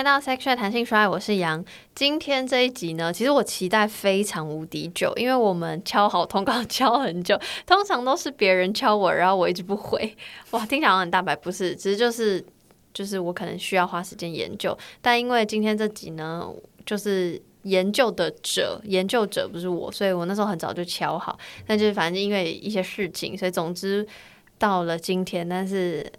来到 Sex Chat 谈性说爱，我是杨。今天这一集呢，其实我期待非常无敌久，因为我们敲好通告 敲很久，通常都是别人敲我，然后我一直不回。哇，听起来很大白，不是，只是就是就是我可能需要花时间研究。但因为今天这集呢，就是研究的者，研究者不是我，所以我那时候很早就敲好。但就是反正因为一些事情，所以总之到了今天，但是。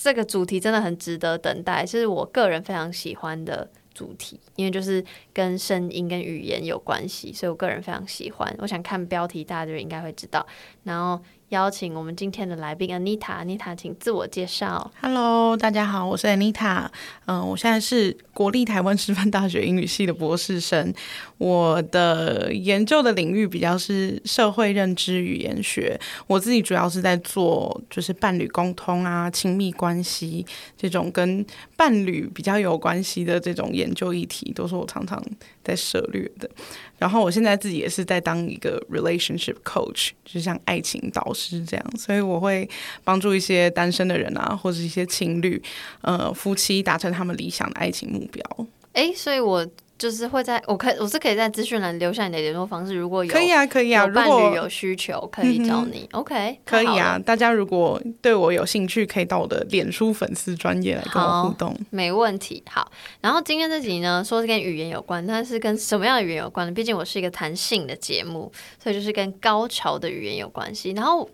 这个主题真的很值得等待，是我个人非常喜欢的主题，因为就是跟声音跟语言有关系，所以我个人非常喜欢。我想看标题，大家就应该会知道。然后邀请我们今天的来宾 Anita，Anita，请自我介绍。Hello，大家好，我是 Anita。嗯，我现在是国立台湾师范大学英语系的博士生。我的研究的领域比较是社会认知语言学，我自己主要是在做就是伴侣沟通啊、亲密关系这种跟伴侣比较有关系的这种研究议题，都是我常常在涉猎的。然后我现在自己也是在当一个 relationship coach，就像爱情导是这样，所以我会帮助一些单身的人啊，或者一些情侣，呃，夫妻达成他们理想的爱情目标。诶，所以我。就是会在我可以我是可以在资讯栏留下你的联络方式，如果有可以啊可以啊，有伴侣有需求可以找你。OK，可以啊，大家如果对我有兴趣，可以到我的脸书粉丝专业来跟我互动，没问题。好，然后今天这集呢，说是跟语言有关，但是跟什么样的语言有关呢？毕竟我是一个谈性的节目，所以就是跟高潮的语言有关系。然后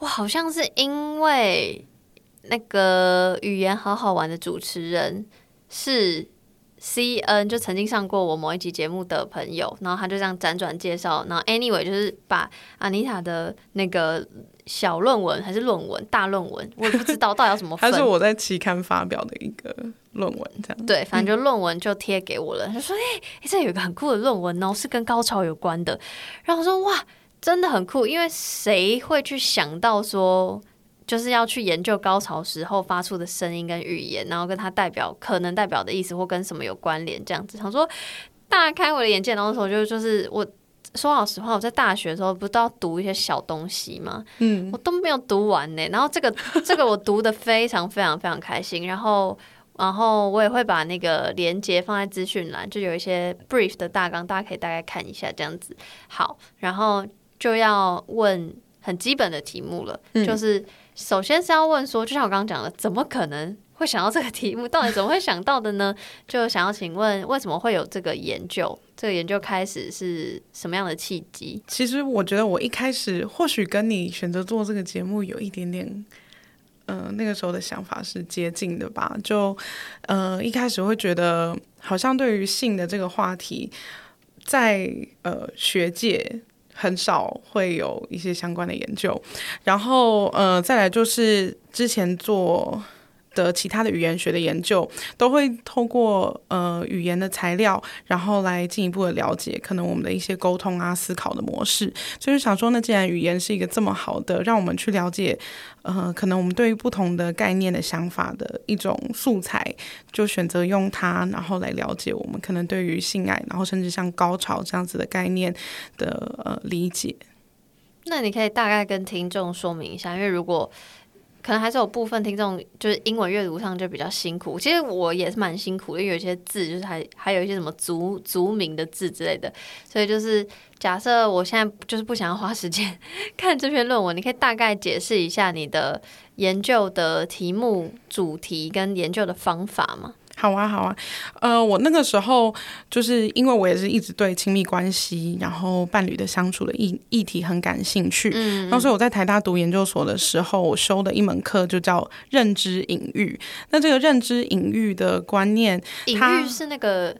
我好像是因为那个语言好好玩的主持人是。C N 就曾经上过我某一集节目的朋友，然后他就这样辗转介绍，然后 Anyway 就是把 Anita 的那个小论文还是论文大论文，我也不知道到底要怎么 分。他是我在期刊发表的一个论文这样。对，反正就论文就贴给我了，他、嗯、说：“哎、欸，这有一个很酷的论文哦，是跟高潮有关的。”然后我说：“哇，真的很酷，因为谁会去想到说？”就是要去研究高潮时候发出的声音跟语言，然后跟它代表可能代表的意思或跟什么有关联，这样子。想说大开我的眼界，然后那时候就就是我说老实话，我在大学的时候不都要读一些小东西吗？嗯，我都没有读完呢。然后这个这个我读的非常非常非常开心，然后然后我也会把那个连接放在资讯栏，就有一些 brief 的大纲，大家可以大概看一下这样子。好，然后就要问很基本的题目了，嗯、就是。首先是要问说，就像我刚刚讲的，怎么可能会想到这个题目？到底怎么会想到的呢？就想要请问，为什么会有这个研究？这个研究开始是什么样的契机？其实我觉得我一开始或许跟你选择做这个节目有一点点，呃，那个时候的想法是接近的吧。就呃一开始会觉得，好像对于性的这个话题，在呃学界。很少会有一些相关的研究，然后呃，再来就是之前做的其他的语言学的研究，都会透过呃语言的材料，然后来进一步的了解可能我们的一些沟通啊、思考的模式。所以想说，那既然语言是一个这么好的，让我们去了解，呃，可能我们对于不同的概念的想法的一种素材，就选择用它，然后来了解我们可能对于性爱，然后甚至像高潮这样子的概念的呃理解。那你可以大概跟听众说明一下，因为如果。可能还是有部分听众就是英文阅读上就比较辛苦，其实我也是蛮辛苦的，因为有些字就是还还有一些什么族族名的字之类的，所以就是假设我现在就是不想要花时间 看这篇论文，你可以大概解释一下你的研究的题目、主题跟研究的方法吗？好啊，好啊，呃，我那个时候就是因为我也是一直对亲密关系，然后伴侣的相处的议议题很感兴趣，嗯，然后所以我在台大读研究所的时候，我修的一门课就叫认知隐喻。那这个认知隐喻的观念，隐喻是那个。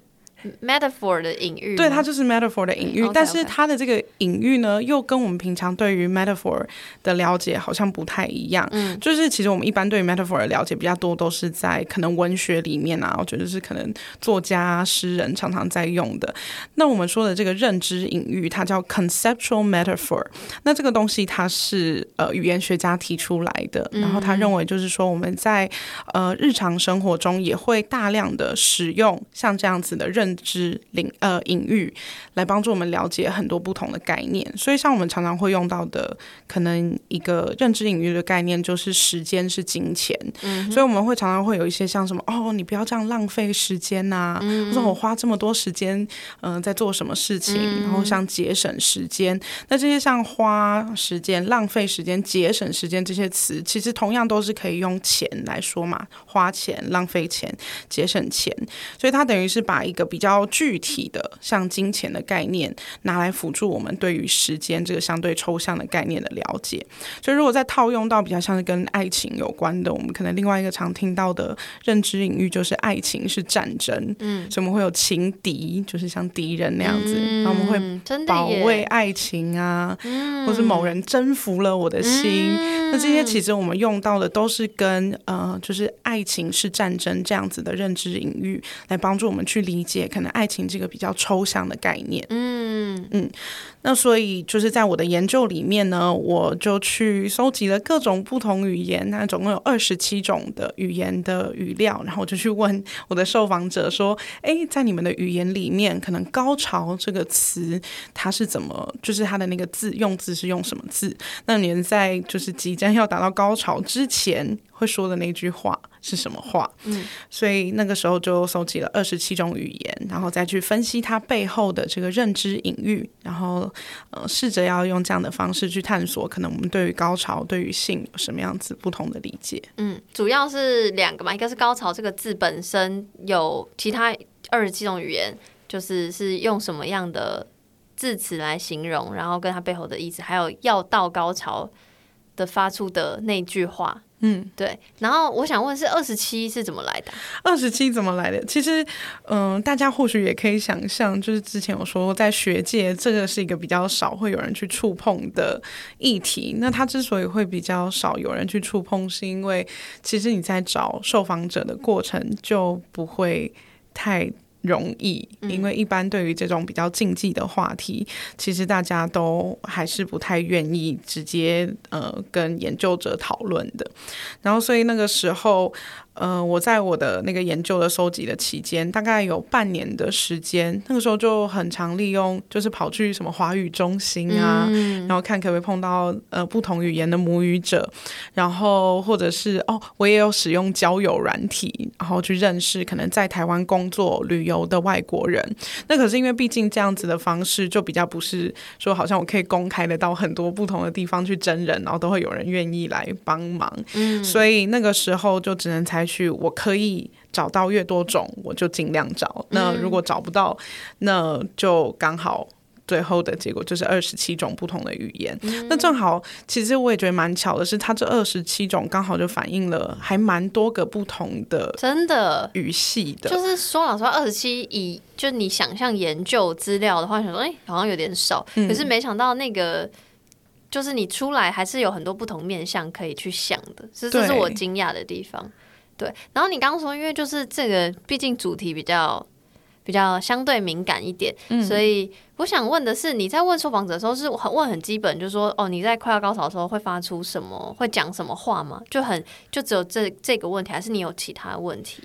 Metaphor 的隐喻，对，它就是 metaphor 的隐喻.但是它的这个隐喻呢，又跟我们平常对于 metaphor 的了解好像不太一样。嗯，就是其实我们一般对于 metaphor 的了解比较多，都是在可能文学里面啊，我觉得是可能作家、诗人常常在用的。那我们说的这个认知隐喻，它叫 conceptual metaphor。那这个东西它是呃语言学家提出来的，然后他认为就是说我们在呃日常生活中也会大量的使用像这样子的认认知领呃隐喻，来帮助我们了解很多不同的概念。所以，像我们常常会用到的，可能一个认知隐喻的概念就是时间是金钱。嗯，所以我们会常常会有一些像什么哦，你不要这样浪费时间呐、啊，嗯，或者我花这么多时间嗯、呃、在做什么事情，嗯、然后像节省时间，那这些像花时间、浪费时间、节省时间这些词，其实同样都是可以用钱来说嘛，花钱、浪费钱、节省钱。所以它等于是把一个比较具体的像金钱的概念拿来辅助我们对于时间这个相对抽象的概念的了解。所以如果再套用到比较像是跟爱情有关的，我们可能另外一个常听到的认知隐喻就是爱情是战争。嗯，所以我们会有情敌，就是像敌人那样子。那、嗯、我们会保卫爱情啊，或是某人征服了我的心。嗯、那这些其实我们用到的都是跟呃，就是爱情是战争这样子的认知隐喻。来帮助我们去理解可能爱情这个比较抽象的概念。嗯嗯，那所以就是在我的研究里面呢，我就去搜集了各种不同语言，那总共有二十七种的语言的语料，然后我就去问我的受访者说：“诶，在你们的语言里面，可能高潮这个词它是怎么，就是它的那个字用字是用什么字？那你们在就是即将要达到高潮之前会说的那句话。”是什么话？嗯，所以那个时候就搜集了二十七种语言，然后再去分析它背后的这个认知隐喻，然后呃，试着要用这样的方式去探索，可能我们对于高潮、对于性有什么样子不同的理解。嗯，主要是两个嘛，一个是高潮这个字本身有其他二十七种语言，就是是用什么样的字词来形容，然后跟它背后的意思，还有要到高潮的发出的那句话。嗯，对。然后我想问，是二十七是怎么来的？二十七怎么来的？其实，嗯、呃，大家或许也可以想象，就是之前我说在学界，这个是一个比较少会有人去触碰的议题。那它之所以会比较少有人去触碰，是因为其实你在找受访者的过程就不会太。容易，因为一般对于这种比较禁忌的话题，嗯、其实大家都还是不太愿意直接呃跟研究者讨论的。然后，所以那个时候。呃，我在我的那个研究的收集的期间，大概有半年的时间，那个时候就很常利用，就是跑去什么华语中心啊，嗯、然后看可不可以碰到呃不同语言的母语者，然后或者是哦，我也有使用交友软体，然后去认识可能在台湾工作旅游的外国人。那可是因为毕竟这样子的方式，就比较不是说好像我可以公开的到很多不同的地方去真人，然后都会有人愿意来帮忙，嗯，所以那个时候就只能采。去，我可以找到越多种，我就尽量找。那如果找不到，那就刚好最后的结果就是二十七种不同的语言。嗯、那正好，其实我也觉得蛮巧的是，它这二十七种刚好就反映了还蛮多个不同的，真的语系的。就是说老实话，二十七以就你想象研究资料的话，想说哎、欸，好像有点少。嗯、可是没想到那个。就是你出来还是有很多不同面向可以去想的，这这是我惊讶的地方。对，然后你刚刚说，因为就是这个，毕竟主题比较比较相对敏感一点，嗯，所以我想问的是，你在问受访者的时候是很问很基本，就是说哦，你在快要高潮的时候会发出什么，会讲什么话吗？就很就只有这这个问题，还是你有其他问题？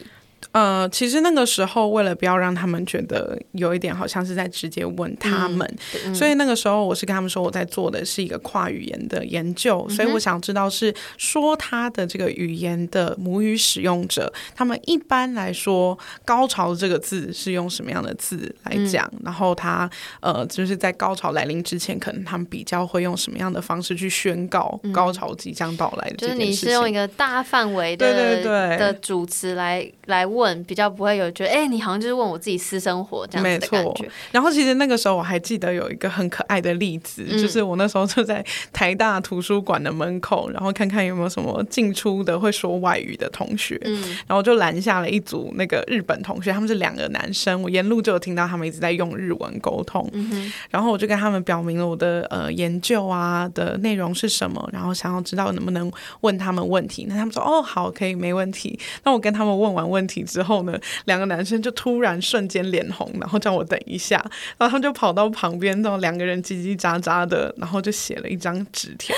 呃，其实那个时候为了不要让他们觉得有一点好像是在直接问他们，所以那个时候我是跟他们说我在做的是一个跨语言的研究，嗯、所以我想知道是说他的这个语言的母语使用者，他们一般来说高潮这个字是用什么样的字来讲，嗯、然后他呃就是在高潮来临之前，可能他们比较会用什么样的方式去宣告高潮即将到来的这件事情。就是你是用一个大范围的对对对的主词来来问。比较不会有觉得，哎、欸，你好像就是问我自己私生活这样子的感觉。没错。然后其实那个时候我还记得有一个很可爱的例子，嗯、就是我那时候就在台大图书馆的门口，然后看看有没有什么进出的会说外语的同学，嗯、然后就拦下了一组那个日本同学，他们是两个男生，我沿路就有听到他们一直在用日文沟通，嗯、然后我就跟他们表明了我的呃研究啊的内容是什么，然后想要知道能不能问他们问题，那他们说哦好，可以没问题。那我跟他们问完问题。之后呢，两个男生就突然瞬间脸红，然后叫我等一下，然后他们就跑到旁边，然后两个人叽叽喳喳的，然后就写了一张纸条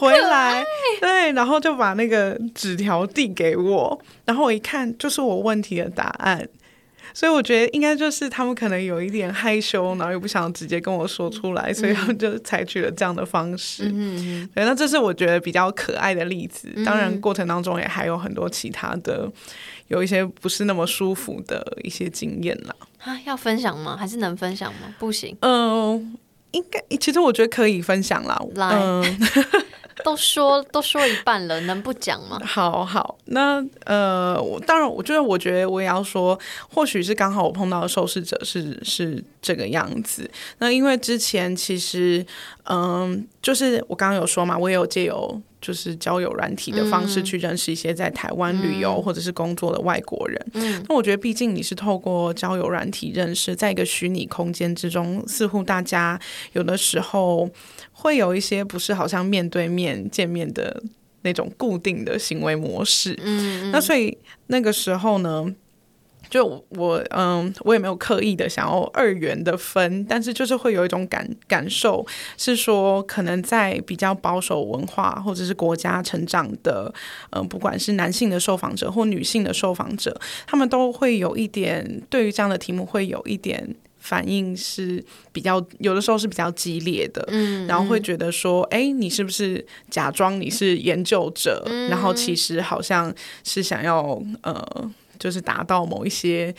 回来，对，然后就把那个纸条递给我，然后我一看，就是我问题的答案。所以我觉得应该就是他们可能有一点害羞，然后又不想直接跟我说出来，所以他们就采取了这样的方式。嗯，对，那这是我觉得比较可爱的例子。当然，过程当中也还有很多其他的，有一些不是那么舒服的一些经验啦。啊，要分享吗？还是能分享吗？不行。嗯、呃，应该，其实我觉得可以分享啦。来。呃 都说都说一半了，能不讲吗？好好，那呃，我当然，我觉得，我觉得我也要说，或许是刚好我碰到的受试者是是这个样子。那因为之前其实，嗯、呃，就是我刚刚有说嘛，我也有借由就是交友软体的方式去认识一些在台湾旅游或者是工作的外国人。嗯，那我觉得，毕竟你是透过交友软体认识，在一个虚拟空间之中，似乎大家有的时候。会有一些不是好像面对面见面的那种固定的行为模式，嗯，那所以那个时候呢，就我嗯，我也没有刻意的想要二元的分，但是就是会有一种感感受，是说可能在比较保守文化或者是国家成长的，嗯，不管是男性的受访者或女性的受访者，他们都会有一点对于这样的题目会有一点。反应是比较有的时候是比较激烈的，嗯，然后会觉得说，哎，你是不是假装你是研究者，嗯，然后其实好像是想要呃，就是达到某一些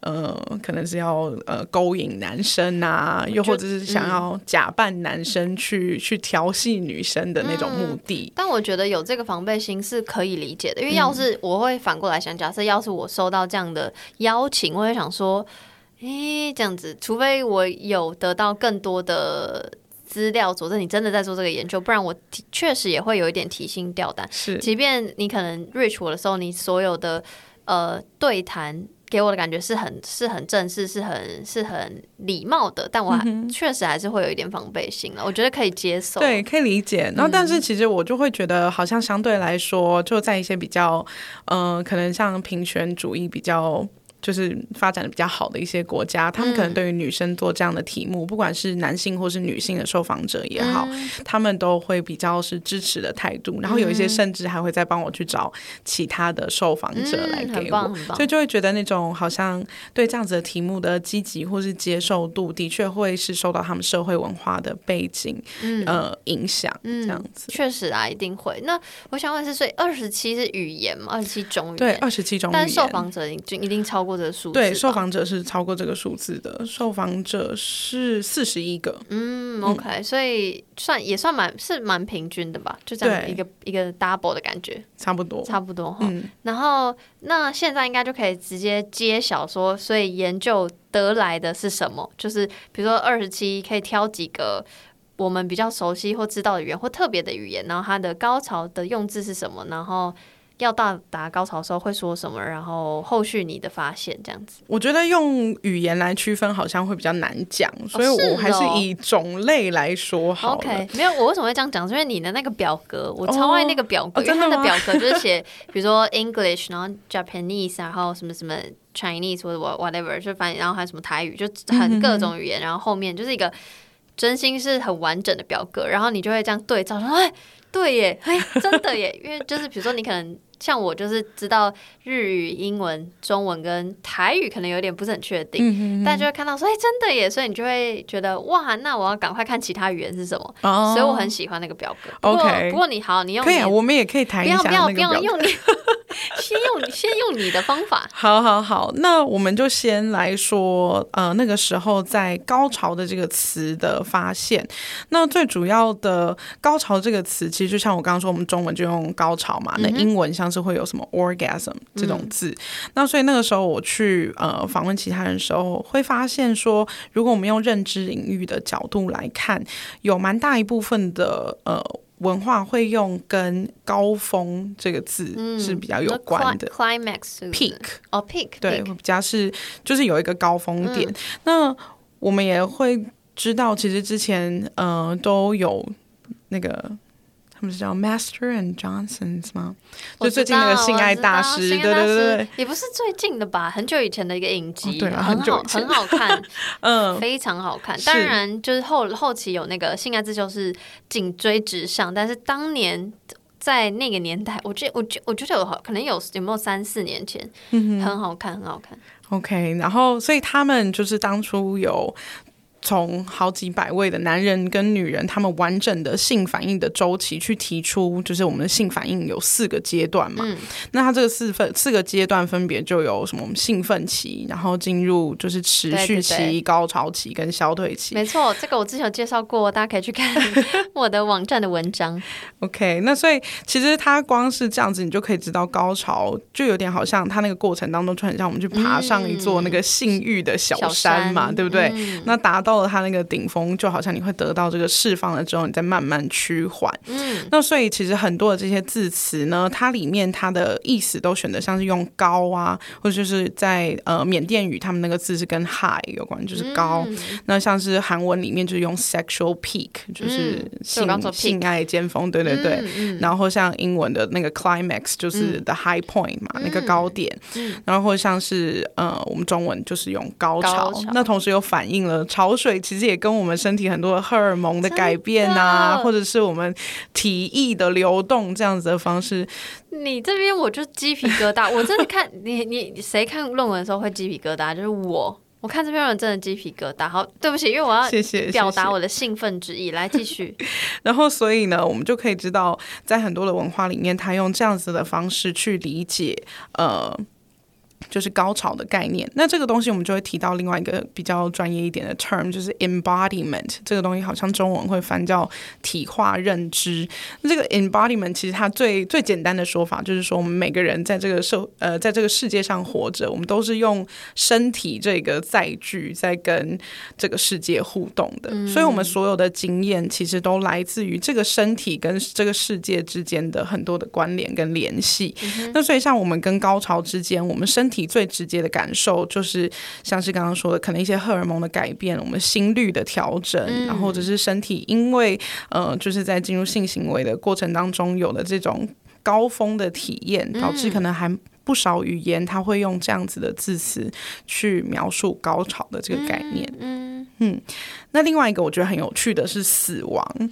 呃，可能是要呃勾引男生啊，又或者是想要假扮男生去，嗯，去调戏女生的那种目的。但我觉得有这个防备心是可以理解的，因为要是我会反过来想，假设要是我收到这样的邀请，我会想说。诶，这样子，除非我有得到更多的资料佐证你真的在做这个研究，不然我确实也会有一点提心吊胆。是，即便你可能 reach 我的时候，你所有的呃对谈给我的感觉是很是很正式，是很是很礼貌的，但我确实还是会有一点防备心了。我觉得可以接受，对，可以理解。然后，但是其实我就会觉得，好像相对来说，就在一些比较嗯、呃，可能像平权主义比较。就是发展的比较好的一些国家，他们可能对于女生做这样的题目，嗯、不管是男性或是女性的受访者也好，嗯、他们都会比较是支持的态度。然后有一些甚至还会再帮我去找其他的受访者来给我，嗯、所以就会觉得那种好像对这样子的题目的积极或是接受度，的确会是受到他们社会文化的背景、嗯、呃影响。这样子确实啊，一定会。那我想问是，所以二十七是语言吗？二十七种语言，对，二十七种语言，但受访者就一定超过。对，受访者是超过这个数字的，受访者是四十一个。嗯，OK，嗯，所以算也算蛮是蛮平均的吧，就这样一个一个 double 的感觉，差不多，差不多哈。嗯，然后那现在应该就可以直接揭晓说，所以研究得来的是什么？就是比如说二十七，可以挑几个我们比较熟悉或知道的语言或特别的语言，然后它的高潮的用字是什么？然后。要到达高潮的时候会说什么？然后后续你的发现这样子，我觉得用语言来区分好像会比较难讲，所以我还是以种类来说好。OK，没有，我为什么会这样讲？是因为你的那个表格，我超爱那个表格，因为它的表格 就是写，比如说 English，然后 Japanese，然后什么什么 Chinese 或者 whatever，就反正然后还有什么台语，就很各种语言，然后后面就是一个真心是很完整的表格，然后你就会这样对照说，哎，对耶，哎，真的耶，因为就是比如说你可能。像我就是知道日语、英文、中文跟台语可能有点不是很确定，嗯、但就会看到说，哎、欸，真的耶！所以你就会觉得，哇，那我要赶快看其他语言是什么。哦、所以我很喜欢那个表格。OK，不过你好，你用你可以、啊，我们也可以谈一下。不要不要不要用你，先用先用你的方法。好好好，那我们就先来说，呃，那个时候在高潮的这个词的发现。那最主要的高潮这个词，其实就像我刚刚说，我们中文就用高潮嘛，那英文像。当时会有什么 orgasm 这种字，嗯、那所以那个时候我去呃访问其他人的时候，会发现说，如果我们用认知领域的角度来看，有蛮大一部分的呃文化会用跟高峰这个字是比较有关的。嗯、climax peak 哦 peak 对，比较是就是有一个高峰点。嗯、那我们也会知道，其实之前呃都有那个。他们是叫 Master and Johnsons 吗？就最近那个性爱大师，对对对对，也不是最近的吧，很久以前的一个影集，哦、对啊，很好，很好看，嗯，非常好看。当然，就是后后期有那个性爱自修是紧追直上，但是当年。在那个年代，我觉我觉我觉得有好可能有有没有三四年前，嗯，很好看，很好看。OK，然后所以他们就是当初有。从好几百位的男人跟女人，他们完整的性反应的周期去提出，就是我们的性反应有四个阶段嘛。嗯、那它这个四分四个阶段分别就有什么？兴奋期，然后进入就是持续期、对对对高潮期跟消退期。没错，这个我之前有介绍过，大家可以去看 我的网站的文章。OK，那所以其实它光是这样子，你就可以知道高潮就有点好像它那个过程当中，就很像我们去爬上一座那个性欲的小山嘛，嗯、对不对？嗯、那达到。到了他那个顶峰，就好像你会得到这个释放了之后，你再慢慢趋缓。嗯，那所以其实很多的这些字词呢，它里面它的意思都选择像是用高啊，或者就是在呃缅甸语，他们那个字是跟 high 有关，就是高。嗯、那像是韩文里面就是用 sexual peak，就是性、嗯、性爱尖峰，对对对。然后像英文的那个 climax 就是 the high point 嘛，嗯、那个高点。嗯、然后或像是呃我们中文就是用高潮，高潮那同时又反映了潮水。水其实也跟我们身体很多的荷尔蒙的改变啊，或者是我们体液的流动这样子的方式。你这边我就鸡皮疙瘩，我真的看你你谁看论文的时候会鸡皮疙瘩？就是我，我看这篇论文真的鸡皮疙瘩。好，对不起，因为我要谢谢表达我的兴奋之意，来继续。然后，所以呢，我们就可以知道，在很多的文化里面，他用这样子的方式去理解，呃。就是高潮的概念，那这个东西我们就会提到另外一个比较专业一点的 term，就是 embodiment。这个东西好像中文会翻叫体化认知。那这个 embodiment 其实它最最简单的说法就是说，我们每个人在这个社呃在这个世界上活着，我们都是用身体这个载具在跟这个世界互动的。嗯、所以，我们所有的经验其实都来自于这个身体跟这个世界之间的很多的关联跟联系。嗯、那所以，像我们跟高潮之间，我们身体体最直接的感受就是，像是刚刚说的，可能一些荷尔蒙的改变，我们心率的调整，嗯、然后或者是身体因为呃，就是在进入性行为的过程当中有了这种高峰的体验，导致可能还不少语言它会用这样子的字词去描述高潮的这个概念。嗯，嗯，那另外一个我觉得很有趣的是死亡，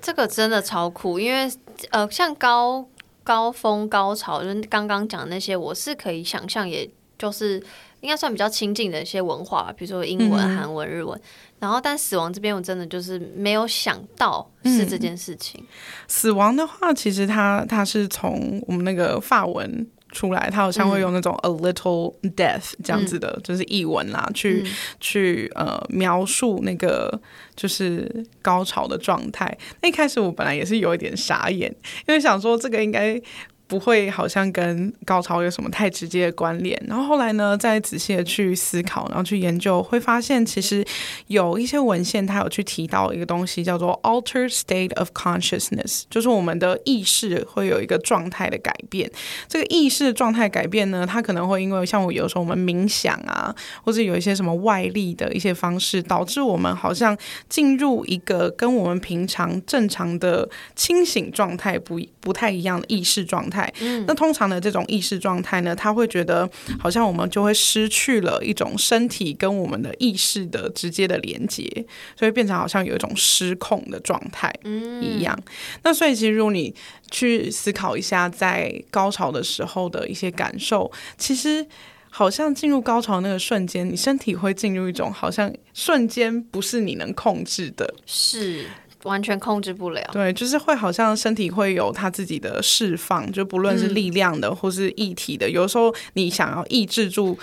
这个真的超酷，因为呃，像高。高峰高潮就是刚刚讲的那些，我是可以想象，也就是应该算比较亲近的一些文化吧，比如说英文、韩文、日文。嗯、然后，但死亡这边，我真的就是没有想到是这件事情。嗯、死亡的话，其实它它是从我们那个法文。出来，他好像会用那种 a little death 这样子的，嗯、就是译文啦，去、嗯、去呃描述那个就是高潮的状态。那一开始我本来也是有一点傻眼，因为想说这个应该。不会好像跟高潮有什么太直接的关联，然后后来呢，再仔细的去思考，然后去研究，会发现其实有一些文献，它有去提到一个东西，叫做 altered state of consciousness，就是我们的意识会有一个状态的改变。这个意识状态改变呢，它可能会因为像我有时候我们冥想啊，或者有一些什么外力的一些方式，导致我们好像进入一个跟我们平常正常的清醒状态不不太一样的意识状态。嗯，那通常的这种意识状态呢，他会觉得好像我们就会失去了一种身体跟我们的意识的直接的连接，所以变成好像有一种失控的状态一样。嗯、那所以其实如果你去思考一下，在高潮的时候的一些感受，其实好像进入高潮那个瞬间，你身体会进入一种好像瞬间不是你能控制的，是。完全控制不了，对，就是会好像身体会有它自己的释放，就不论是力量的或是液体的，嗯、有时候你想要抑制住，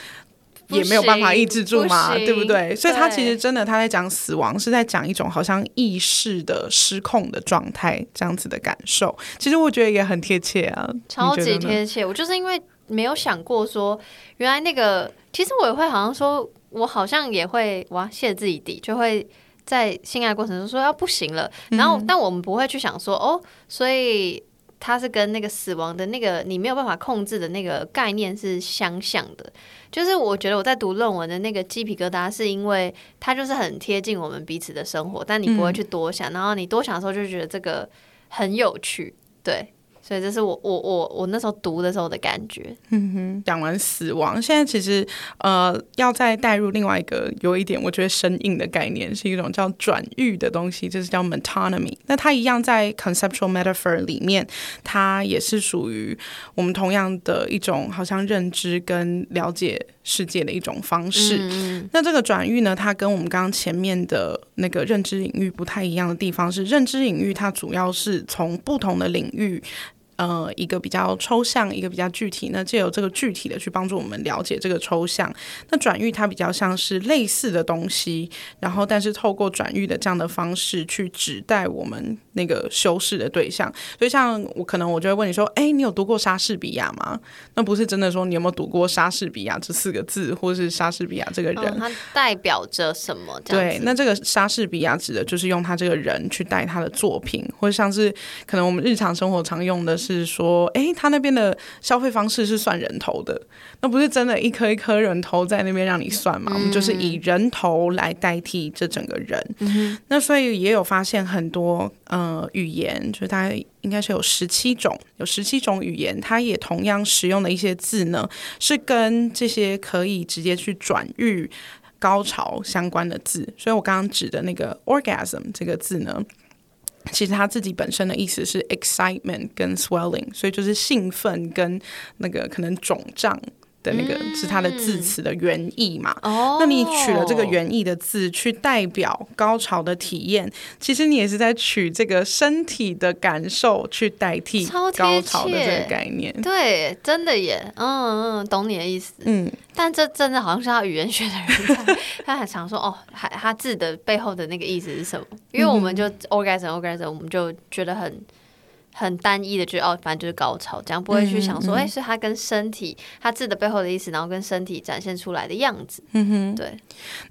也没有办法抑制住嘛，不对不对？所以他其实真的他在讲死亡，是在讲一种好像意识的失控的状态，这样子的感受。其实我觉得也很贴切啊，超级贴切。我就是因为没有想过说，原来那个，其实我也会好像说，我好像也会哇，谢自己底就会。在性爱过程中说要不行了，然后但我们不会去想说哦，所以它是跟那个死亡的那个你没有办法控制的那个概念是相像的。就是我觉得我在读论文的那个鸡皮疙瘩，是因为它就是很贴近我们彼此的生活，但你不会去多想，然后你多想的时候就觉得这个很有趣，对。所以这是我我我我那时候读的时候的感觉。嗯哼，讲完死亡，现在其实呃要再带入另外一个有一点我觉得生硬的概念，是一种叫转喻的东西，就是叫 metonymy。那它一样在 conceptual metaphor 里面，它也是属于我们同样的一种好像认知跟了解世界的一种方式。嗯、那这个转喻呢，它跟我们刚刚前面的那个认知领域不太一样的地方是，认知领域它主要是从不同的领域。呃，一个比较抽象，一个比较具体，那借由这个具体的去帮助我们了解这个抽象。那转喻它比较像是类似的东西，然后但是透过转喻的这样的方式去指代我们那个修饰的对象。所以像我可能我就会问你说，哎，你有读过莎士比亚吗？那不是真的说你有没有读过莎士比亚这四个字，或是莎士比亚这个人，哦、它代表着什么？对，那这个莎士比亚指的就是用他这个人去带他的作品，或者像是可能我们日常生活常用的是。是说，哎，他那边的消费方式是算人头的，那不是真的一颗一颗人头在那边让你算嘛？我们就是以人头来代替这整个人。嗯、那所以也有发现很多呃语言，就是大概应该是有十七种，有十七种语言，它也同样使用的一些字呢，是跟这些可以直接去转喻高潮相关的字。所以我刚刚指的那个 orgasm 这个字呢。其实它自己本身的意思是 excitement 跟 swelling，所以就是兴奋跟那个可能肿胀。的那个是它的字词的原意嘛？哦，那你取了这个原意的字去代表高潮的体验，其实你也是在取这个身体的感受去代替高潮的这个概念。对，真的耶，嗯嗯，懂你的意思。嗯，但这真的好像是他语言学的人在，他很常说哦，还他字的背后的那个意思是什么？因为我们就 orgasm orgasm，我们就觉得很。很单一的，就哦，反正就是高潮，这样不会去想说，哎、嗯嗯欸，是他跟身体，他字的背后的意思，然后跟身体展现出来的样子。嗯哼，对。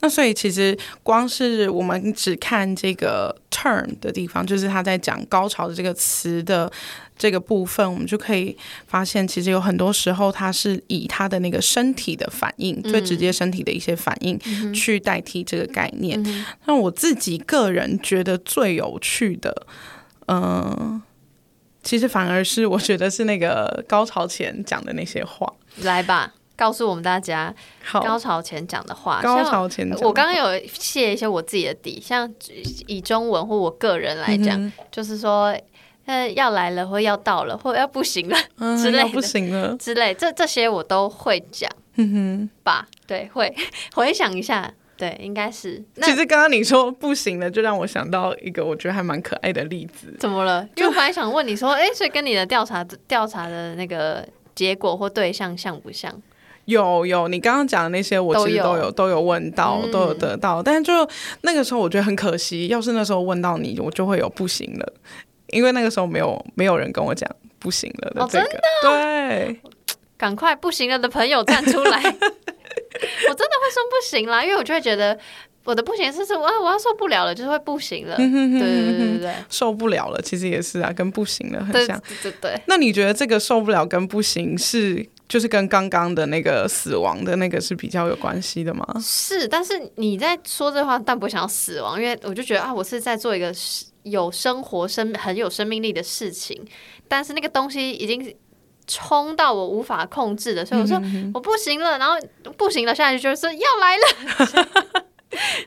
那所以其实光是我们只看这个 term 的地方，就是他在讲高潮的这个词的这个部分，我们就可以发现，其实有很多时候他是以他的那个身体的反应，嗯、最直接身体的一些反应去代替这个概念。嗯、那我自己个人觉得最有趣的，嗯、呃。其实反而是我觉得是那个高潮前讲的那些话，来吧，告诉我们大家高潮前讲的话。高潮前，我刚刚有泄一些我自己的底，像以中文或我个人来讲，嗯、就是说，呃，要来了或要到了或要不行了、嗯、之类的，不行了。之类，这这些我都会讲，嗯哼，吧，对，会。回想一下。对，应该是。其实刚刚你说不行了，就让我想到一个我觉得还蛮可爱的例子。怎么了？因为我本来想问你说，哎，所以跟你的调查调查的那个结果或对象像不像？有有，你刚刚讲的那些，我其实都有都有问到，都有得到。嗯、但是就那个时候，我觉得很可惜。要是那时候问到你，我就会有不行了，因为那个时候没有没有人跟我讲不行了的这个。哦、真的？对，赶快不行了的朋友站出来。我真的会说不行啦，因为我就会觉得我的不行是是我我要受不了了，就是会不行了。对对对对对，受不了了，其实也是啊，跟不行了很像。对对对。那你觉得这个受不了跟不行是就是跟刚刚的那个死亡的那个是比较有关系的吗？是，但是你在说这话，但不想要死亡，因为我就觉得啊，我是在做一个有生活生很有生命力的事情，但是那个东西已经。冲到我无法控制的，所以我说我不行了，然后不行了，下去就是要来了。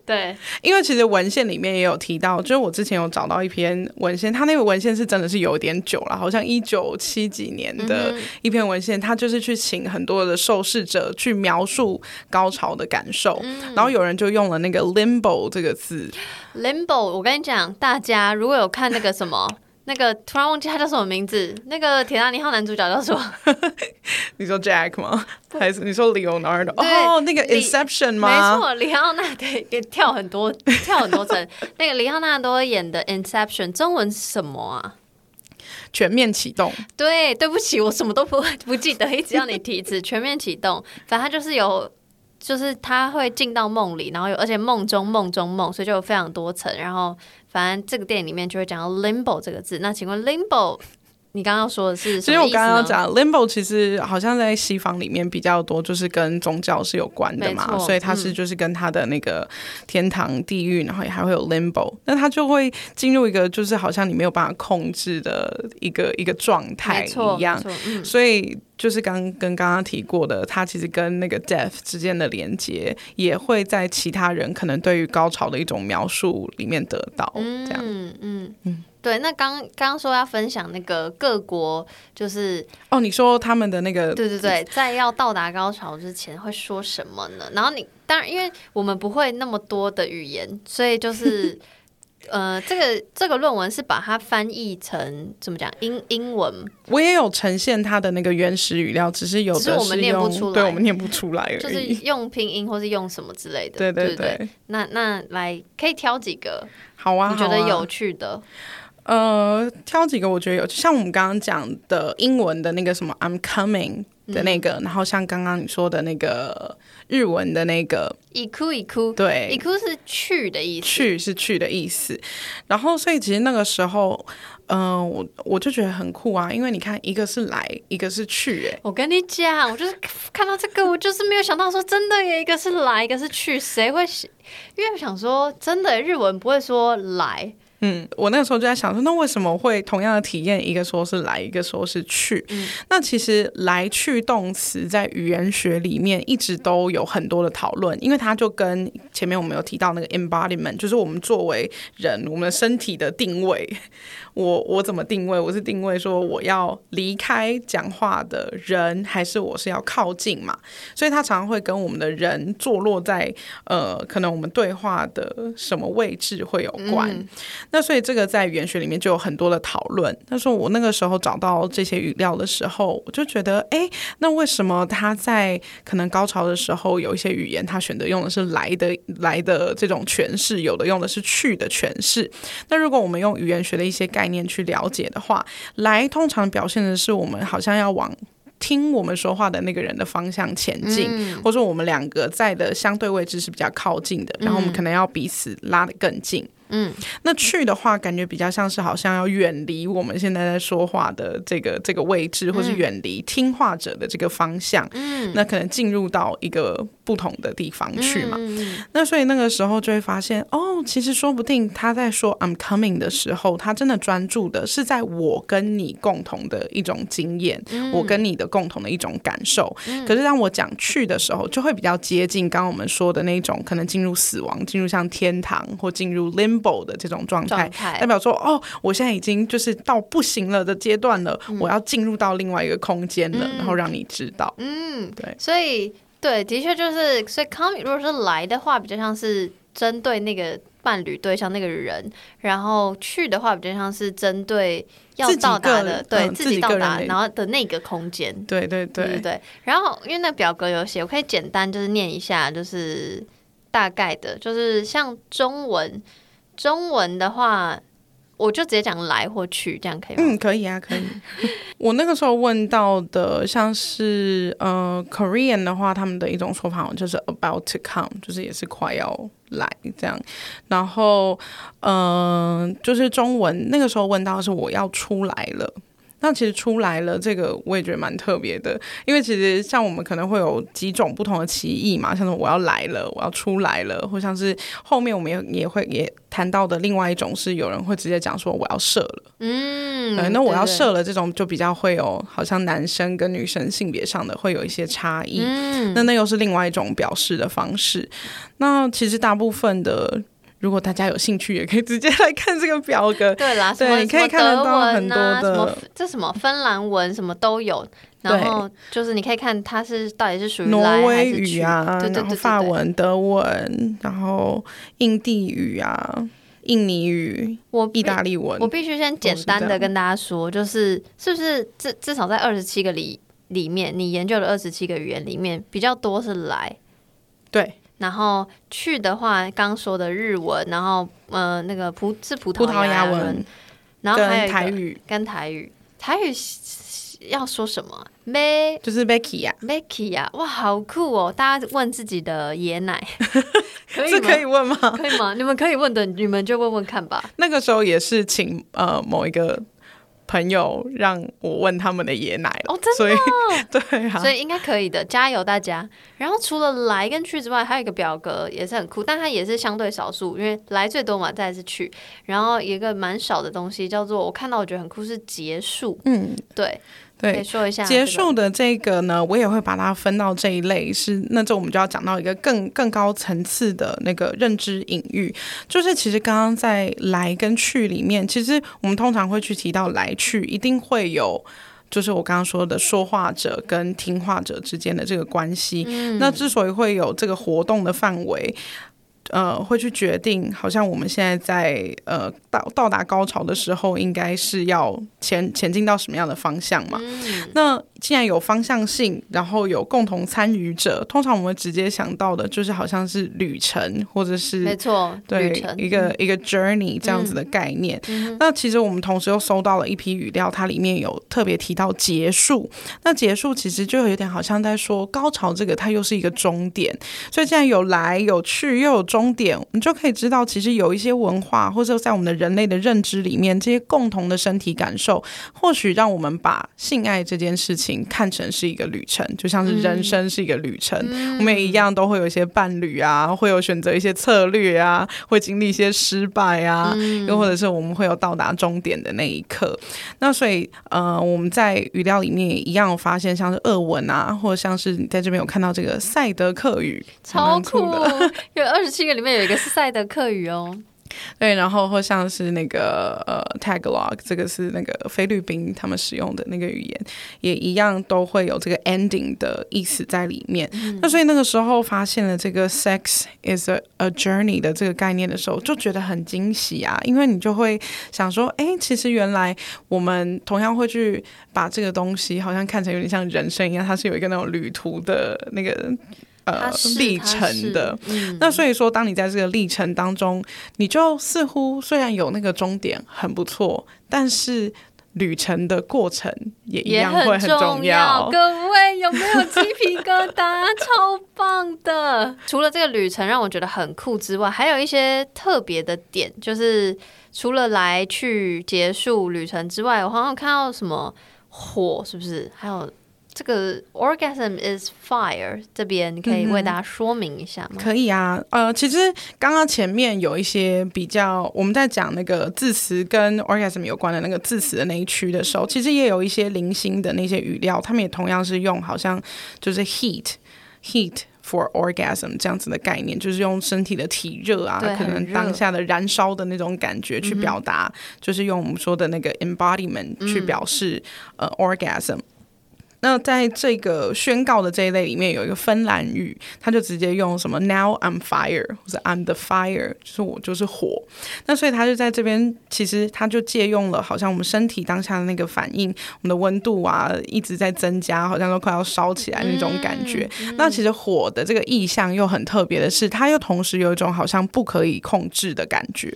对，因为其实文献里面也有提到，就是我之前有找到一篇文献，它那个文献是真的是有点久了，好像一九七几年的一篇文献，它就是去请很多的受试者去描述高潮的感受，然后有人就用了那个 limbo 这个字。limbo，我跟你讲，大家如果有看那个什么。那个突然忘记他叫什么名字？那个《铁达尼号》男主角叫什么？你说 Jack 吗？还是你说 Leonardo？哦，那个 Inception 吗？没错，李奥纳多也跳很多，跳很多层。那个李奥纳多演的 Inception，中文是什么啊？全面启动。对，对不起，我什么都不不记得，一直要你提一次。全面启动，反正他就是有，就是他会进到梦里，然后有，而且梦中梦中梦，所以就有非常多层，然后。反正这个电影里面就会讲到 limbo 这个字。那请问 limbo 你刚刚说的是，其实我刚刚讲 limbo 其实好像在西方里面比较多，就是跟宗教是有关的嘛，所以它是就是跟它的那个天堂、地狱，然后也还会有 limbo，那它就会进入一个就是好像你没有办法控制的一个一个状态一样，嗯、所以就是刚跟刚刚提过的，它其实跟那个 death 之间的连接，也会在其他人可能对于高潮的一种描述里面得到，这样，嗯嗯。嗯。对，那刚刚刚说要分享那个各国，就是哦，你说他们的那个，对对对，在要到达高潮之前会说什么呢？然后你当然，因为我们不会那么多的语言，所以就是 呃，这个这个论文是把它翻译成怎么讲英英文。我也有呈现它的那个原始语料，只是有的是我们念不出来，对我们念不出来而已，就是用拼音或是用什么之类的。对对对，对对那那来可以挑几个，好啊，你觉得有趣的。呃，挑几个我觉得有，像我们刚刚讲的英文的那个什么 "I'm coming" 的那个，嗯、然后像刚刚你说的那个日文的那个“行く行く”，对，“行く”是去的意思，“去”是去的意思。然后，所以其实那个时候，嗯、呃，我我就觉得很酷啊，因为你看，一个是来，一个是去，哎，我跟你讲，我就是看到这个，我就是没有想到说真的耶，一个是来，一个是去，谁会？因为我想说，真的日文不会说来。 嗯，我那个时候就在想说，那为什么会同样的体验，一个说是来，一个说是去？嗯，那其实来去动词在语言学里面一直都有很多的讨论，因为它就跟前面我们有提到那个 embodiment，就是我们作为人，我们身体的定位。我我怎么定位？我是定位说我要离开讲话的人，还是我是要靠近嘛？所以他常常会跟我们的人坐落在呃，可能我们对话的什么位置会有关。嗯、那所以这个在语言学里面就有很多的讨论。但是我那个时候找到这些语料的时候，我就觉得，哎，那为什么他在可能高潮的时候有一些语言他选择用的是来的来的这种诠释，有的用的是去的诠释？那如果我们用语言学的一些概概念去了解的话，来通常表现的是我们好像要往听我们说话的那个人的方向前进，嗯、或者说我们两个在的相对位置是比较靠近的，然后我们可能要彼此拉得更近。嗯，那去的话，感觉比较像是好像要远离我们现在在说话的这个这个位置，或是远离听话者的这个方向。嗯，那可能进入到一个不同的地方去嘛。嗯，那所以那个时候就会发现，哦，其实说不定他在说 I'm coming 的时候，他真的专注的是在我跟你共同的一种经验，嗯，我跟你的共同的一种感受。嗯，可是当我讲去的时候，就会比较接近刚刚我们说的那种，可能进入死亡，进入像天堂或进入 limbo 的这种状态，代表说哦，我现在已经就是到不行了的阶段了，嗯、我要进入到另外一个空间了，嗯、然后让你知道，嗯，对，所以对，的确就是，所以 coming 如果是来的话，比较像是针对那个伴侣对象那个人，然后去的话，比较像是针对要到达的，对、嗯、自己到达然后的那个空间，对对对对对。然后因为那表格有写，我可以简单就是念一下，就是大概的，就是像中文。中文的话，我就直接讲来或去，这样可以吗？嗯，可以啊，可以。我那个时候问到的，像是呃，Korean 的话，他们的一种说法就是 about to come，就是也是快要来这样。然后，嗯、呃，就是中文那个时候问到的是我要出来了。那其实出来了，这个我也觉得蛮特别的，因为其实像我们可能会有几种不同的歧义嘛，像是我要来了，我要出来了，或像是后面我们也也会也谈到的另外一种是有人会直接讲说我要射了，嗯，对，那我要射了这种就比较会有好像男生跟女生性别上的会有一些差异，嗯，那那又是另外一种表示的方式。那其实大部分的。如果大家有兴趣，也可以直接来看这个表格。对啦，对，你可以看得到很多的，什么这什么芬兰文什么都有。然后就是你可以看它是到底是属于挪威语啊，然后法文、德文，然后印地语啊、印尼语、我意大利文。我必须先简单的跟大家说，就是是不是至至少在二十七个里里面，你研究的二十七个语言里面，比较多是来。对。然后去的话，刚说的日文，然后呃，那个葡是葡萄牙文，文然后还有台语，跟台语，台语要说什么？咩？就是 Becky 呀，Becky 呀，哇，好酷哦！大家问自己的爷奶，可以这可以问吗？可以吗？你们可以问的，你们就问问看吧。那个时候也是请呃某一个。朋友让我问他们的爷奶了。哦，真的、哦？对啊，所以应该可以的，加油大家！然后除了来跟去之外，还有一个表格也是很酷，但它也是相对少数，因为来最多嘛，再来是去，然后一个蛮少的东西叫做我看到我觉得很酷是结束。嗯，对。对，说一下结束的这个呢，我也会把它分到这一类，是那这我们就要讲到一个更更高层次的那个认知隐喻，就是其实刚刚在来跟去里面，其实我们通常会去提到来去，一定会有，就是我刚刚说的说话者跟听话者之间的这个关系。嗯，那之所以会有这个活动的范围。呃，会去决定，好像我们现在在呃到到达高潮的时候，应该是要前前进到什么样的方向嘛？嗯、那既然有方向性，然后有共同参与者，通常我们直接想到的就是好像是旅程，或者是没错，对一个、嗯、一个 journey 这样子的概念。嗯、那其实我们同时又收到了一批语料，它里面有特别提到结束。那结束其实就有点好像在说高潮这个，它又是一个终点。所以既然有来有去，又有终。终点，你就可以知道，其实有一些文化，或者在我们的人类的认知里面，这些共同的身体感受，或许让我们把性爱这件事情看成是一个旅程，就像是人生是一个旅程。嗯、我们也一样都会有一些伴侣啊，会有选择一些策略啊，会经历一些失败啊，嗯、又或者是我们会有到达终点的那一刻。那所以，呃，我们在语料里面也一样发现，像是俄文啊，或者像是你在这边有看到这个赛德克语，超酷的，有二十七个。这里面有一个是赛德克语哦，对，然后或像是那个呃 Tagalog，这个是那个菲律宾他们使用的那个语言，也一样都会有这个 ending 的意思在里面。嗯、那所以那个时候发现了这个 sex is a a journey 的这个概念的时候，就觉得很惊喜啊，因为你就会想说，哎，其实原来我们同样会去把这个东西好像看成有点像人生一样，它是有一个那种旅途的那个。呃，历程的，嗯、那所以说，当你在这个历程当中，你就似乎虽然有那个终点很不错，但是旅程的过程也一样会很重要。重要各位有没有鸡皮疙瘩？超棒的！除了这个旅程让我觉得很酷之外，还有一些特别的点，就是除了来去结束旅程之外，我好像看到什么火，是不是？还有。这个 orgasm is fire 这边你可以为大家说明一下吗？嗯、可以啊，呃，其实刚刚前面有一些比较，我们在讲那个字词跟 orgasm 有关的那个字词的那一区的时候，其实也有一些零星的那些语料，他们也同样是用好像就是 heat heat for orgasm 这样子的概念，就是用身体的体热啊，可能当下的燃烧的那种感觉去表达，就是用我们说的那个 embodiment 去表示、嗯、呃 orgasm。那在这个宣告的这一类里面，有一个芬兰语，他就直接用什么 “Now I'm fire” 或者 “I'm the fire”，就是我就是火。那所以他就在这边，其实他就借用了好像我们身体当下的那个反应，我们的温度啊一直在增加，好像都快要烧起来那种感觉。嗯、那其实火的这个意象又很特别的是，它又同时有一种好像不可以控制的感觉。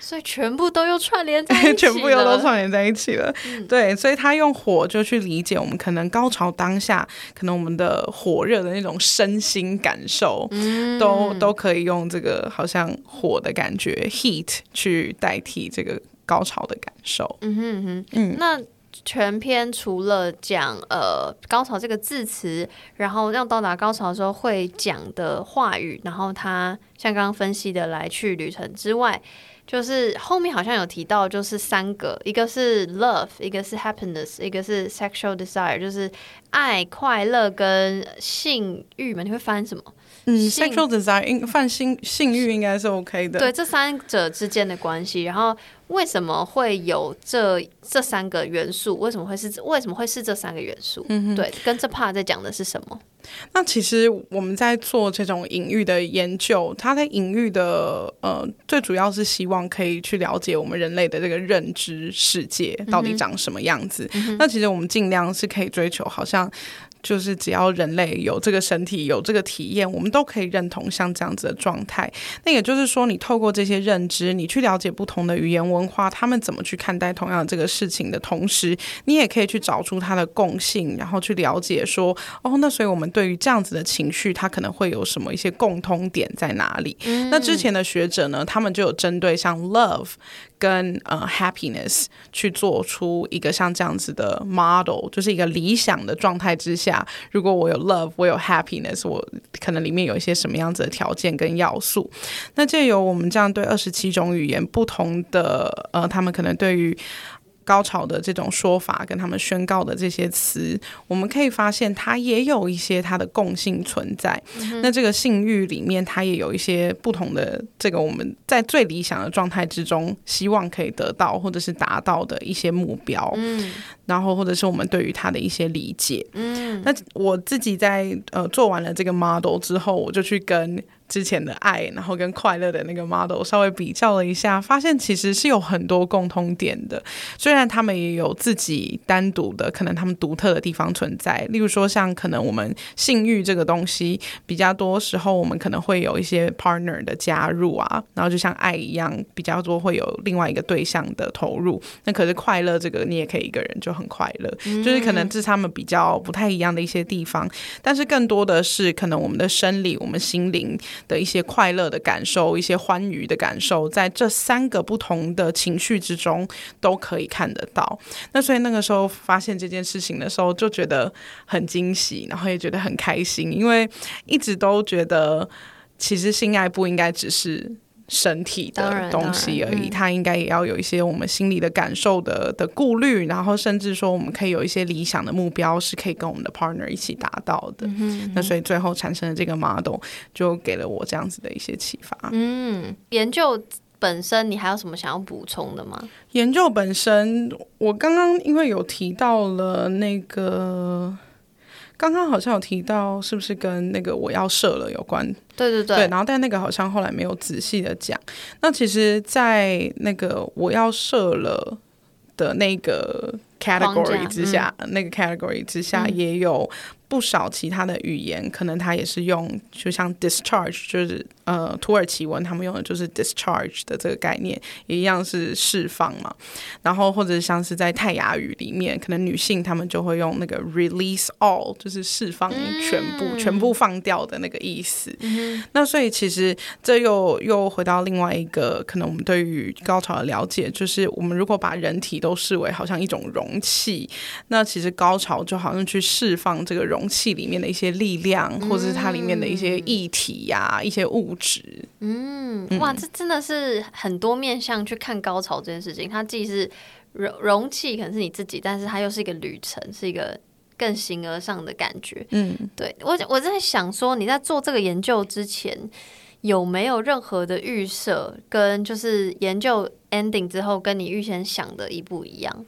所以全部都又串联在一起，全部又都串联在一起了。嗯、对，所以他用火就去理解我们可能高潮当下，可能我们的火热的那种身心感受，嗯、都都可以用这个好像火的感觉 heat 去代替这个高潮的感受。嗯哼哼，嗯，那全篇除了讲呃高潮这个字词，然后让到达高潮的时候会讲的话语，然后他像刚刚分析的来去旅程之外。就是后面好像有提到，就是三个，一个是 love，一个是 happiness，一个是 sexual desire，就是爱、快乐跟性欲嘛？你会翻什么？嗯，sexual desire 应犯性性欲应该是 OK 的。对，这三者之间的关系，然后为什么会有这这三个元素？为什么会是为什么会是这三个元素？嗯，对，跟这 part 在讲的是什么？那其实我们在做这种隐喻的研究，它的隐喻的呃，最主要是希望可以去了解我们人类的这个认知世界到底长什么样子。嗯、那其实我们尽量是可以追求，好像。就是只要人类有这个身体，有这个体验，我们都可以认同像这样子的状态。那也就是说，你透过这些认知，你去了解不同的语言文化，他们怎么去看待同样的这个事情的同时，你也可以去找出它的共性，然后去了解说，哦，那所以我们对于这样子的情绪，它可能会有什么一些共通点在哪里？嗯、那之前的学者呢，他们就有针对像 love。跟呃 happiness 去做出一个像这样子的 model，就是一个理想的状态之下，如果我有 love，我有 happiness，我可能里面有一些什么样子的条件跟要素。那借由我们这样对二十七种语言不同的呃，他们可能对于。高潮的这种说法跟他们宣告的这些词，我们可以发现它也有一些它的共性存在。嗯、那这个性欲里面，它也有一些不同的这个我们在最理想的状态之中，希望可以得到或者是达到的一些目标。嗯，然后或者是我们对于它的一些理解。嗯，那我自己在呃做完了这个 model 之后，我就去跟。之前的爱，然后跟快乐的那个 model 稍微比较了一下，发现其实是有很多共通点的。虽然他们也有自己单独的，可能他们独特的地方存在。例如说，像可能我们性欲这个东西，比较多时候我们可能会有一些 partner 的加入啊，然后就像爱一样，比较多会有另外一个对象的投入。那可是快乐这个，你也可以一个人就很快乐，嗯、就是可能这是他们比较不太一样的一些地方。但是更多的是，可能我们的生理，我们心灵。的一些快乐的感受，一些欢愉的感受，在这三个不同的情绪之中都可以看得到。那所以那个时候发现这件事情的时候，就觉得很惊喜，然后也觉得很开心，因为一直都觉得其实性爱不应该只是。身体的东西而已，他应该也要有一些我们心里的感受的的顾虑，然后甚至说我们可以有一些理想的目标，是可以跟我们的 partner 一起达到的。嗯哼。那所以最后产生的这个 model 就给了我这样子的一些启发。嗯，研究本身你还有什么想要补充的吗？研究本身，我刚刚因为有提到了那个。刚刚好像有提到，是不是跟那个我要射了有关？对对对，对。然后但那个好像后来没有仔细的讲。那其实，在那个我要射了的那个 category 之下，嗯、那个 category 之下也有。不少其他的语言，可能它也是用，就像 discharge，就是呃土耳其文他们用的就是 discharge 的这个概念，也一样是释放嘛。然后或者像是在泰雅语里面，可能女性他们就会用那个 release all，就是释放全部、嗯、全部放掉的那个意思。嗯、那所以其实这又又回到另外一个可能我们对于高潮的了解，就是我们如果把人体都视为好像一种容器，那其实高潮就好像去释放这个容。容器里面的一些力量，或者是它里面的一些液体呀、一些物质。嗯，哇，这真的是很多面向去看高潮这件事情。它既是容容器，可能是你自己，但是它又是一个旅程，是一个更形而上的感觉。嗯，对我我在想说，你在做这个研究之前，有没有任何的预设，跟就是研究 ending 之后，跟你预先想的一不一样？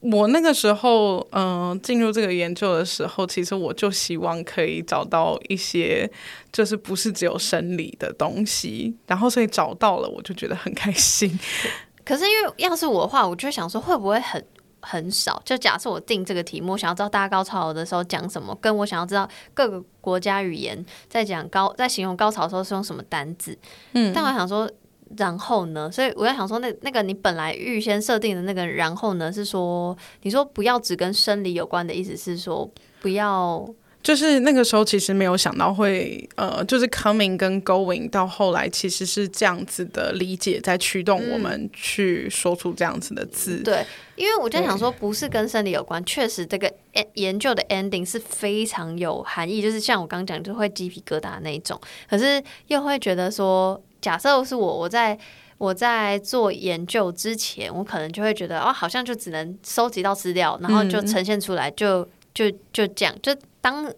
我那个时候，嗯、呃，进入这个研究的时候，其实我就希望可以找到一些，就是不是只有生理的东西，然后所以找到了，我就觉得很开心。可是因为要是我的话，我就想说，会不会很很少？就假设我定这个题目，想要知道大家高潮的时候讲什么，跟我想要知道各个国家语言在讲高，在形容高潮的时候是用什么单字，嗯，但我想说。然后呢？所以我在想说，那那个你本来预先设定的那个然后呢，是说你说不要只跟生理有关的意思是说不要，就是那个时候其实没有想到会呃，就是 coming 跟 going 到后来其实是这样子的理解在驱动我们去说出这样子的字。嗯、对，因为我就想说，不是跟生理有关，确实这个研究的 ending 是非常有含义，就是像我刚讲，就会鸡皮疙瘩那一种，可是又会觉得说。假设是我，我在我在做研究之前，我可能就会觉得，哦，好像就只能收集到资料，然后就呈现出来，就、嗯、就就这样。就当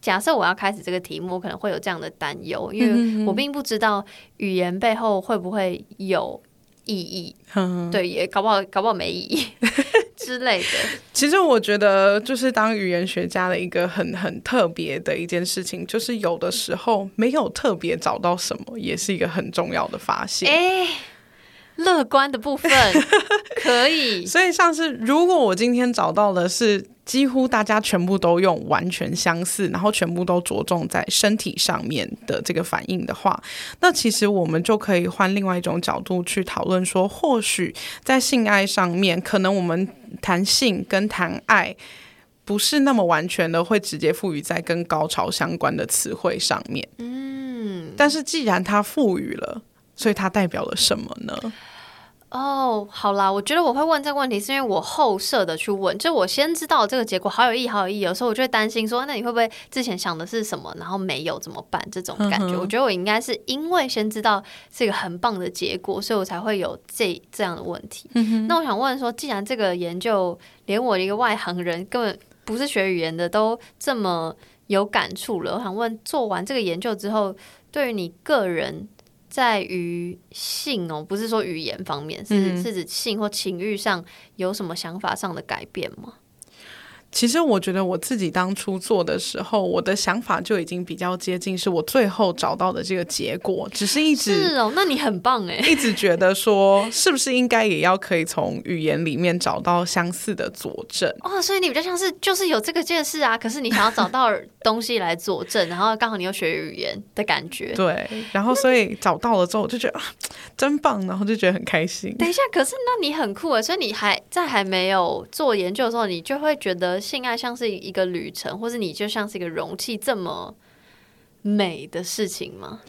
假设我要开始这个题目，我可能会有这样的担忧，因为我并不知道语言背后会不会有意义。嗯、对，也搞不好搞不好没意义。之类的，其实我觉得，就是当语言学家的一个很很特别的一件事情，就是有的时候没有特别找到什么，也是一个很重要的发现。欸乐观的部分 可以，所以像是如果我今天找到的是几乎大家全部都用完全相似，然后全部都着重在身体上面的这个反应的话，那其实我们就可以换另外一种角度去讨论说，或许在性爱上面，可能我们谈性跟谈爱不是那么完全的会直接赋予在跟高潮相关的词汇上面。嗯，但是既然它赋予了。所以它代表了什么呢？哦，好啦，我觉得我会问这个问题，是因为我后设的去问，就我先知道这个结果好有意义，好有意义。有时候我就会担心说，那你会不会之前想的是什么，然后没有怎么办？这种感觉，嗯、我觉得我应该是因为先知道这个很棒的结果，所以我才会有这这样的问题。嗯、那我想问说，既然这个研究连我一个外行人根本不是学语言的都这么有感触了，我想问，做完这个研究之后，对于你个人。在于性哦，不是说语言方面，是是指性或情欲上有什么想法上的改变吗？其实我觉得我自己当初做的时候，我的想法就已经比较接近，是我最后找到的这个结果，只是一直是哦，那你很棒哎，一直觉得说是不是应该也要可以从语言里面找到相似的佐证 哦，所以你比较像是就是有这个件事啊，可是你想要找到东西来佐证，然后刚好你又学语言的感觉，对，然后所以找到了之后我就觉得啊真棒，然后就觉得很开心。等一下，可是那你很酷哎，所以你还在还没有做研究的时候，你就会觉得。性爱像是一个旅程，或是你就像是一个容器，这么美的事情吗？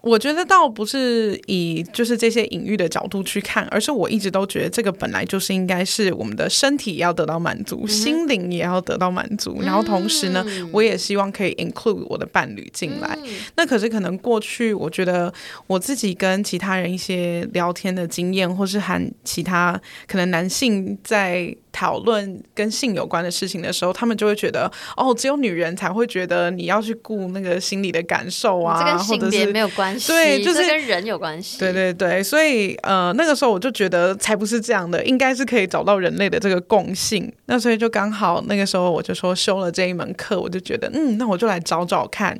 我觉得倒不是以就是这些隐喻的角度去看，而是我一直都觉得这个本来就是应该是我们的身体也要得到满足，嗯、心灵也要得到满足，嗯、然后同时呢，我也希望可以 include 我的伴侣进来。嗯、那可是可能过去我觉得我自己跟其他人一些聊天的经验，或是和其他可能男性在讨论跟性有关的事情的时候，他们就会觉得哦，只有女人才会觉得你要去顾那个心理的感受啊，这跟性别没有关系，对，就是跟人有关系。对对对，所以呃，那个时候我就觉得才不是这样的，应该是可以找到人类的这个共性。那所以就刚好那个时候我就说修了这一门课，我就觉得嗯，那我就来找找看，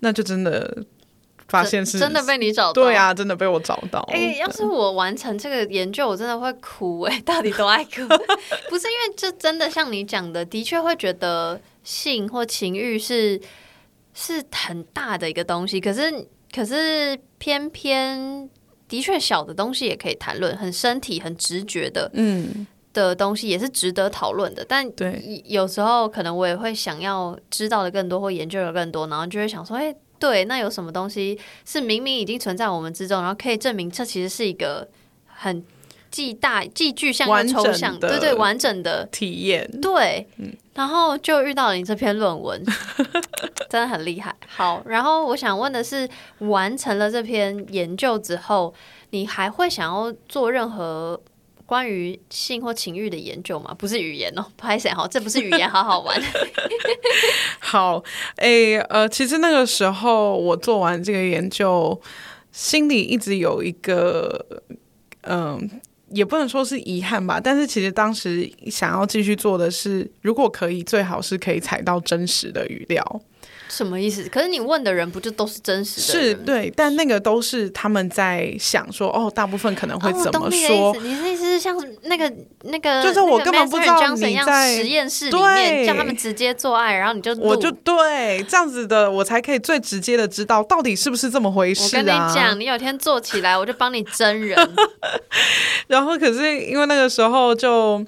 那就真的。发现是真的被你找到，对啊，真的被我找到。哎、欸，要是我完成这个研究，我真的会哭哎、欸！到底多爱哭？不是因为这真的像你讲的，的确会觉得性或情欲是是很大的一个东西，可是可是偏偏的确小的东西也可以谈论，很身体、很直觉的，嗯的东西也是值得讨论的。但对，有时候可能我也会想要知道的更多，或研究的更多，然后就会想说，哎、欸。对，那有什么东西是明明已经存在我们之中，然后可以证明这其实是一个很既大既具象又抽象，对对，完整的体验。对，嗯、然后就遇到了你这篇论文，真的很厉害。好，然后我想问的是，完成了这篇研究之后，你还会想要做任何？关于性或情欲的研究吗？不是语言哦，拍谁哈？这不是语言，好好玩。好，哎、欸，呃，其实那个时候我做完这个研究，心里一直有一个，嗯、呃，也不能说是遗憾吧，但是其实当时想要继续做的是，如果可以，最好是可以采到真实的语料。什么意思？可是你问的人不就都是真实的？是对，但那个都是他们在想说，哦，大部分可能会怎么说？哦、你的意思是像那个那个，就是我根本不知道你在实验室里面对叫他们直接做爱，然后你就我就对这样子的，我才可以最直接的知道到底是不是这么回事、啊。我跟你讲，你有天做起来，我就帮你真人。然后可是因为那个时候就。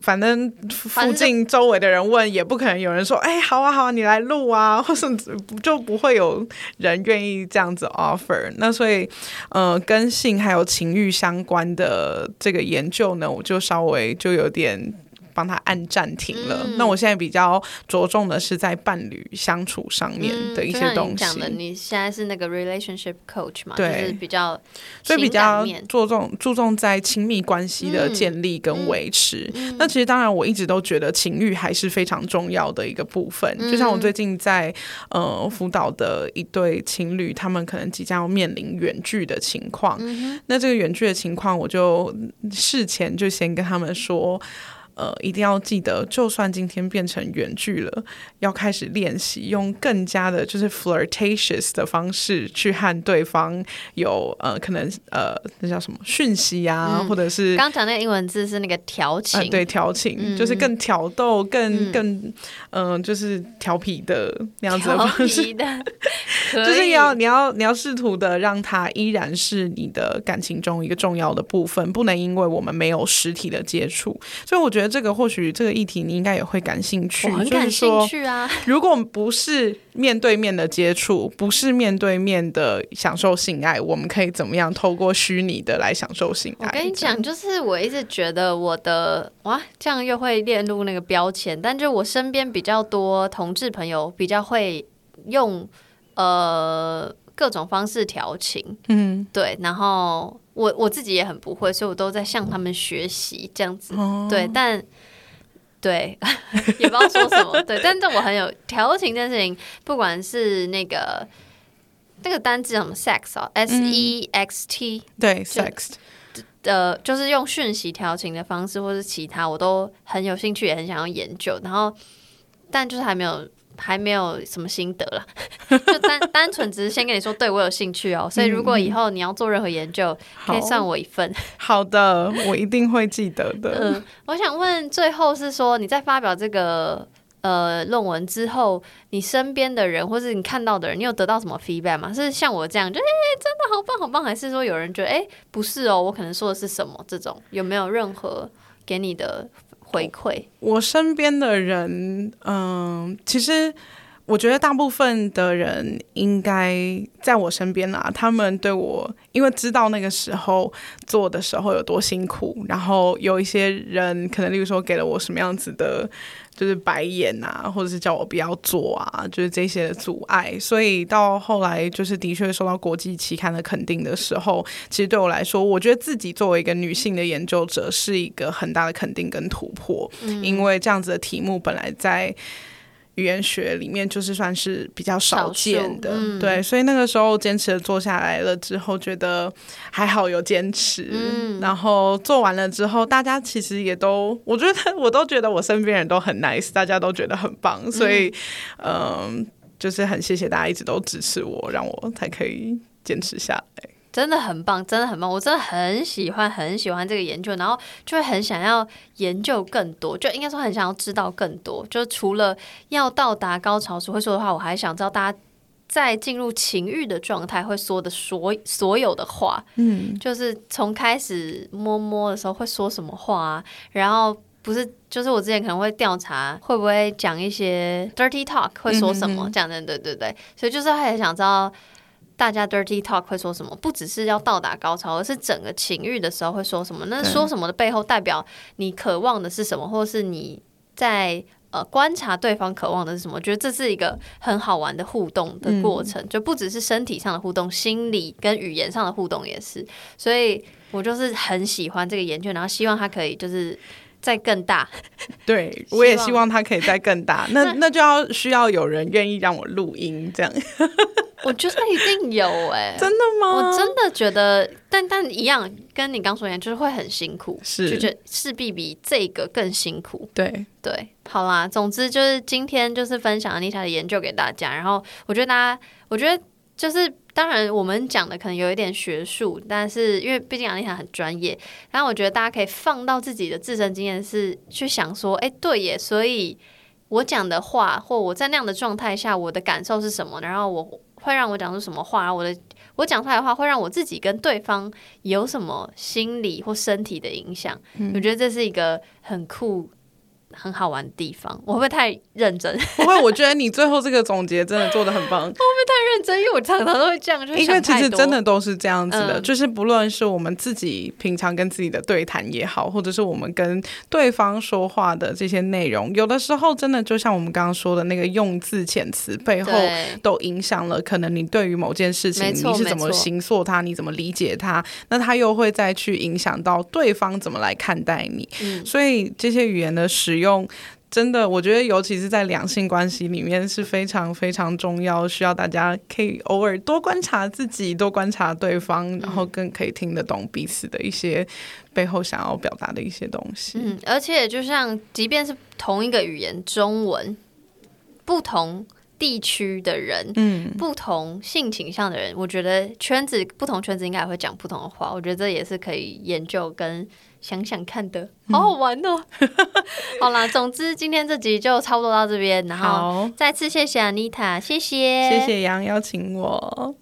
反正附近周围的人问，也不可能有人说：“哎、欸，好啊，好啊，你来录啊。”或甚至就不会有人愿意这样子 offer。那所以，呃，跟性还有情欲相关的这个研究呢，我就稍微就有点。帮他按暂停了。嗯、那我现在比较着重的是在伴侣相处上面的一些东西。你现在是那个 relationship coach 嘛？对，就是比较，所以比较注重注重在亲密关系的建立跟维持。那其实当然，我一直都觉得情欲还是非常重要的一个部分。嗯、就像我最近在呃辅导的一对情侣，他们可能即将要面临远距的情况。嗯、那这个远距的情况，我就事前就先跟他们说。呃，一定要记得，就算今天变成远距了，要开始练习用更加的，就是 flirtatious 的方式去和对方有呃，可能呃，那叫什么讯息啊，嗯、或者是刚讲那个英文字是那个调情，呃、对，调情、嗯、就是更挑逗、更、嗯、更嗯、呃，就是调皮的那样子的方式 就是你要你要你要试图的让他依然是你的感情中一个重要的部分，不能因为我们没有实体的接触，所以我觉得。得这个或许这个议题你应该也会感兴趣，我很感兴趣啊。如果不是面对面的接触，不是面对面的享受性爱，我们可以怎么样透过虚拟的来享受性爱？我跟你讲，就是我一直觉得我的哇，这样又会列入那个标签，但就我身边比较多同志朋友比较会用呃各种方式调情，嗯，对，然后。我我自己也很不会，所以我都在向他们学习这样子。哦、对，但对 也不知道说什么。对，但是我很有调情这件事情，不管是那个那个单字什么 sex 哦，s e x t，对 sex 的，就是用讯息调情的方式，或是其他，我都很有兴趣，也很想要研究。然后，但就是还没有。还没有什么心得了，就单单纯只是先跟你说，对我有兴趣哦。所以如果以后你要做任何研究，可以算我一份。好的，我一定会记得的。嗯，我想问，最后是说你在发表这个呃论文之后，你身边的人或是你看到的人，你有得到什么 feedback 吗？是像我这样，就哎、欸，真的好棒好棒，还是说有人觉得哎、欸，不是哦，我可能说的是什么？这种有没有任何给你的？回馈我身边的人，嗯，其实我觉得大部分的人应该在我身边啦。他们对我，因为知道那个时候做的时候有多辛苦，然后有一些人可能，例如说给了我什么样子的。就是白眼啊，或者是叫我不要做啊，就是这些的阻碍。所以到后来，就是的确受到国际期刊的肯定的时候，其实对我来说，我觉得自己作为一个女性的研究者，是一个很大的肯定跟突破。嗯，因为这样子的题目本来在。语言学里面就是算是比较少见的，嗯、对，所以那个时候坚持的做下来了之后，觉得还好有坚持，嗯、然后做完了之后，大家其实也都，我觉得我都觉得我身边人都很 nice，大家都觉得很棒，所以嗯、呃，就是很谢谢大家一直都支持我，让我才可以坚持下来。真的很棒，真的很棒，我真的很喜欢，很喜欢这个研究，然后就会很想要研究更多，就应该说很想要知道更多。就除了要到达高潮时会说的话，我还想知道大家在进入情欲的状态会说的所所有的话，嗯，就是从开始摸摸的时候会说什么话啊，然后不是，就是我之前可能会调查会不会讲一些 dirty talk，会说什么这样的，对对对，所以就是很想知道。大家 dirty talk 会说什么？不只是要到达高潮，而是整个情欲的时候会说什么？那说什么的背后代表你渴望的是什么，或是你在呃观察对方渴望的是什么？我觉得这是一个很好玩的互动的过程，嗯、就不只是身体上的互动，心理跟语言上的互动也是。所以我就是很喜欢这个研究，然后希望它可以就是。再更大，对，我也希望他可以再更大。那那就要需要有人愿意让我录音，这样。我觉得一定有哎、欸，真的吗？我真的觉得，但但一样，跟你刚说一样，就是会很辛苦，是，就觉得势必比这个更辛苦。对对，好啦，总之就是今天就是分享 Anita 的研究给大家，然后我觉得大家，我觉得就是。当然，我们讲的可能有一点学术，但是因为毕竟 Anita 很专业，然后我觉得大家可以放到自己的自身经验，是去想说，哎，对耶，所以我讲的话，或我在那样的状态下，我的感受是什么？然后我会让我讲出什么话？我的我讲出来的话，会让我自己跟对方有什么心理或身体的影响？嗯，我觉得这是一个很酷。很好玩的地方，我会不会太认真？不会，我觉得你最后这个总结真的做的很棒。会不会太认真？因为我常常都会这样，就是因为其实真的都是这样子的，嗯、就是不论是我们自己平常跟自己的对谈也好，或者是我们跟对方说话的这些内容，有的时候真的就像我们刚刚说的那个用字遣词背后，都影响了可能你对于某件事情你是怎么形塑它，你怎么理解它，那它又会再去影响到对方怎么来看待你。嗯、所以这些语言的用真的，我觉得尤其是在两性关系里面是非常非常重要，需要大家可以偶尔多观察自己，多观察对方，然后更可以听得懂彼此的一些背后想要表达的一些东西。嗯，而且就像即便是同一个语言，中文，不同地区的人，嗯，不同性倾向的人，我觉得圈子不同圈子应该会讲不同的话。我觉得这也是可以研究跟。想想看的，好好玩哦！嗯、好啦，总之今天这集就差不多到这边，然后再次谢谢 Anita，谢谢，谢谢杨邀请我。